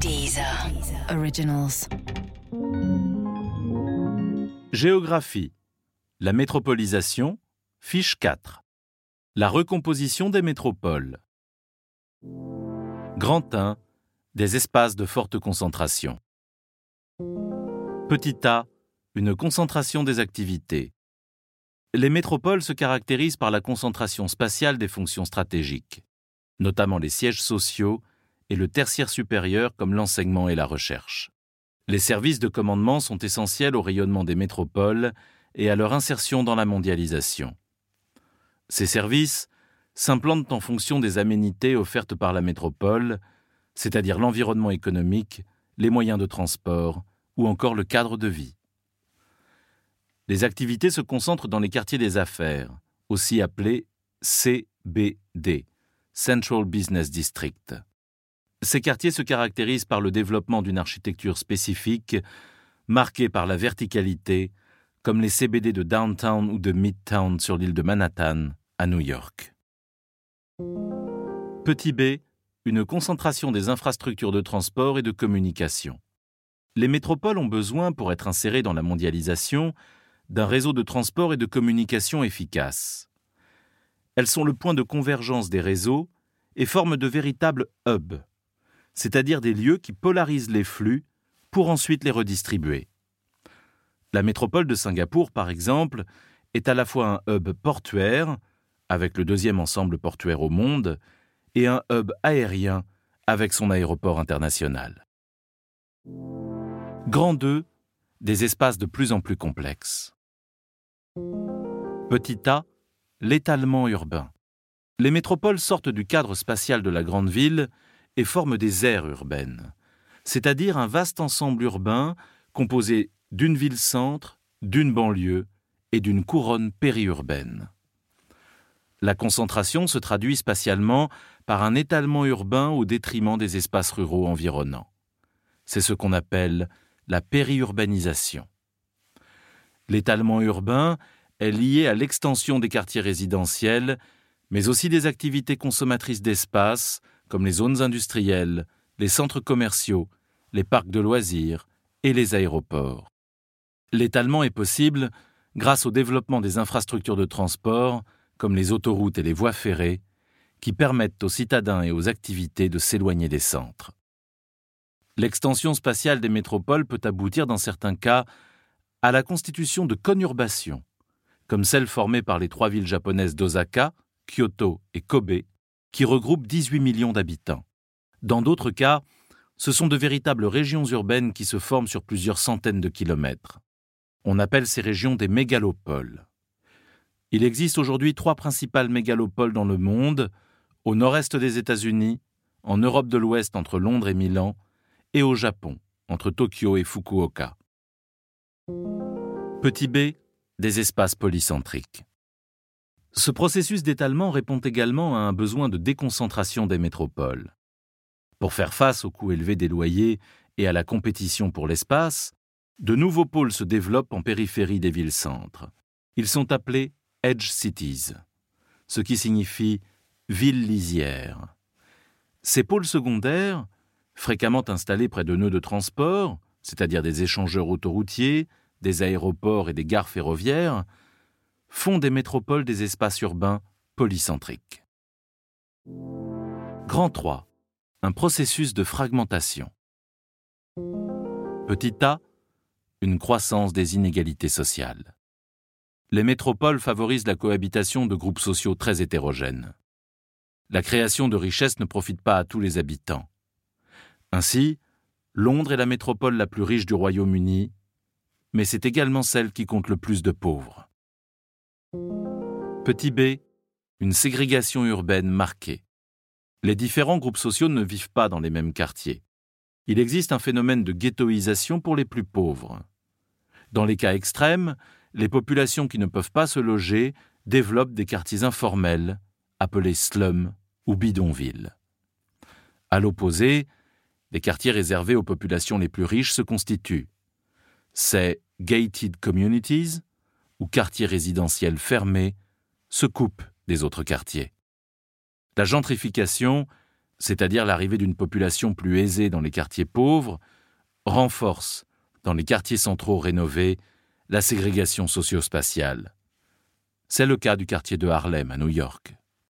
Deezer. Originals. Géographie. La métropolisation. Fiche 4. La recomposition des métropoles. Grand 1. Des espaces de forte concentration. Petit a. Une concentration des activités. Les métropoles se caractérisent par la concentration spatiale des fonctions stratégiques, notamment les sièges sociaux et le tertiaire supérieur comme l'enseignement et la recherche. Les services de commandement sont essentiels au rayonnement des métropoles et à leur insertion dans la mondialisation. Ces services s'implantent en fonction des aménités offertes par la métropole, c'est-à-dire l'environnement économique, les moyens de transport ou encore le cadre de vie. Les activités se concentrent dans les quartiers des affaires, aussi appelés CBD, Central Business District. Ces quartiers se caractérisent par le développement d'une architecture spécifique, marquée par la verticalité, comme les CBD de Downtown ou de Midtown sur l'île de Manhattan, à New York. Petit b, une concentration des infrastructures de transport et de communication. Les métropoles ont besoin, pour être insérées dans la mondialisation, d'un réseau de transport et de communication efficace. Elles sont le point de convergence des réseaux et forment de véritables hubs, c'est-à-dire des lieux qui polarisent les flux pour ensuite les redistribuer. La métropole de Singapour, par exemple, est à la fois un hub portuaire, avec le deuxième ensemble portuaire au monde, et un hub aérien, avec son aéroport international. Grand 2, des espaces de plus en plus complexes. Petit a, l'étalement urbain. Les métropoles sortent du cadre spatial de la grande ville et forment des aires urbaines, c'est-à-dire un vaste ensemble urbain composé d'une ville-centre, d'une banlieue et d'une couronne périurbaine. La concentration se traduit spatialement par un étalement urbain au détriment des espaces ruraux environnants. C'est ce qu'on appelle la périurbanisation. L'étalement urbain est lié à l'extension des quartiers résidentiels, mais aussi des activités consommatrices d'espace, comme les zones industrielles, les centres commerciaux, les parcs de loisirs et les aéroports. L'étalement est possible grâce au développement des infrastructures de transport, comme les autoroutes et les voies ferrées, qui permettent aux citadins et aux activités de s'éloigner des centres. L'extension spatiale des métropoles peut aboutir dans certains cas à la constitution de conurbations, comme celle formée par les trois villes japonaises d'Osaka, Kyoto et Kobe, qui regroupent 18 millions d'habitants. Dans d'autres cas, ce sont de véritables régions urbaines qui se forment sur plusieurs centaines de kilomètres. On appelle ces régions des mégalopoles. Il existe aujourd'hui trois principales mégalopoles dans le monde, au nord-est des États-Unis, en Europe de l'Ouest entre Londres et Milan, et au Japon, entre Tokyo et Fukuoka. Petit b, des espaces polycentriques. Ce processus d'étalement répond également à un besoin de déconcentration des métropoles. Pour faire face au coût élevé des loyers et à la compétition pour l'espace, de nouveaux pôles se développent en périphérie des villes-centres. Ils sont appelés Edge Cities, ce qui signifie villes lisières. Ces pôles secondaires, fréquemment installés près de nœuds de transport, c'est-à-dire des échangeurs autoroutiers, des aéroports et des gares ferroviaires, font des métropoles des espaces urbains polycentriques. Grand 3. Un processus de fragmentation. Petit a. Une croissance des inégalités sociales. Les métropoles favorisent la cohabitation de groupes sociaux très hétérogènes. La création de richesses ne profite pas à tous les habitants. Ainsi, Londres est la métropole la plus riche du Royaume-Uni, mais c'est également celle qui compte le plus de pauvres. Petit b. Une ségrégation urbaine marquée. Les différents groupes sociaux ne vivent pas dans les mêmes quartiers. Il existe un phénomène de ghettoisation pour les plus pauvres. Dans les cas extrêmes, les populations qui ne peuvent pas se loger développent des quartiers informels, appelés slums ou bidonvilles. À l'opposé, les quartiers réservés aux populations les plus riches se constituent. Ces gated communities, ou quartiers résidentiels fermés, se coupent des autres quartiers. La gentrification c'est-à-dire l'arrivée d'une population plus aisée dans les quartiers pauvres, renforce, dans les quartiers centraux rénovés, la ségrégation socio-spatiale. C'est le cas du quartier de Harlem à New York.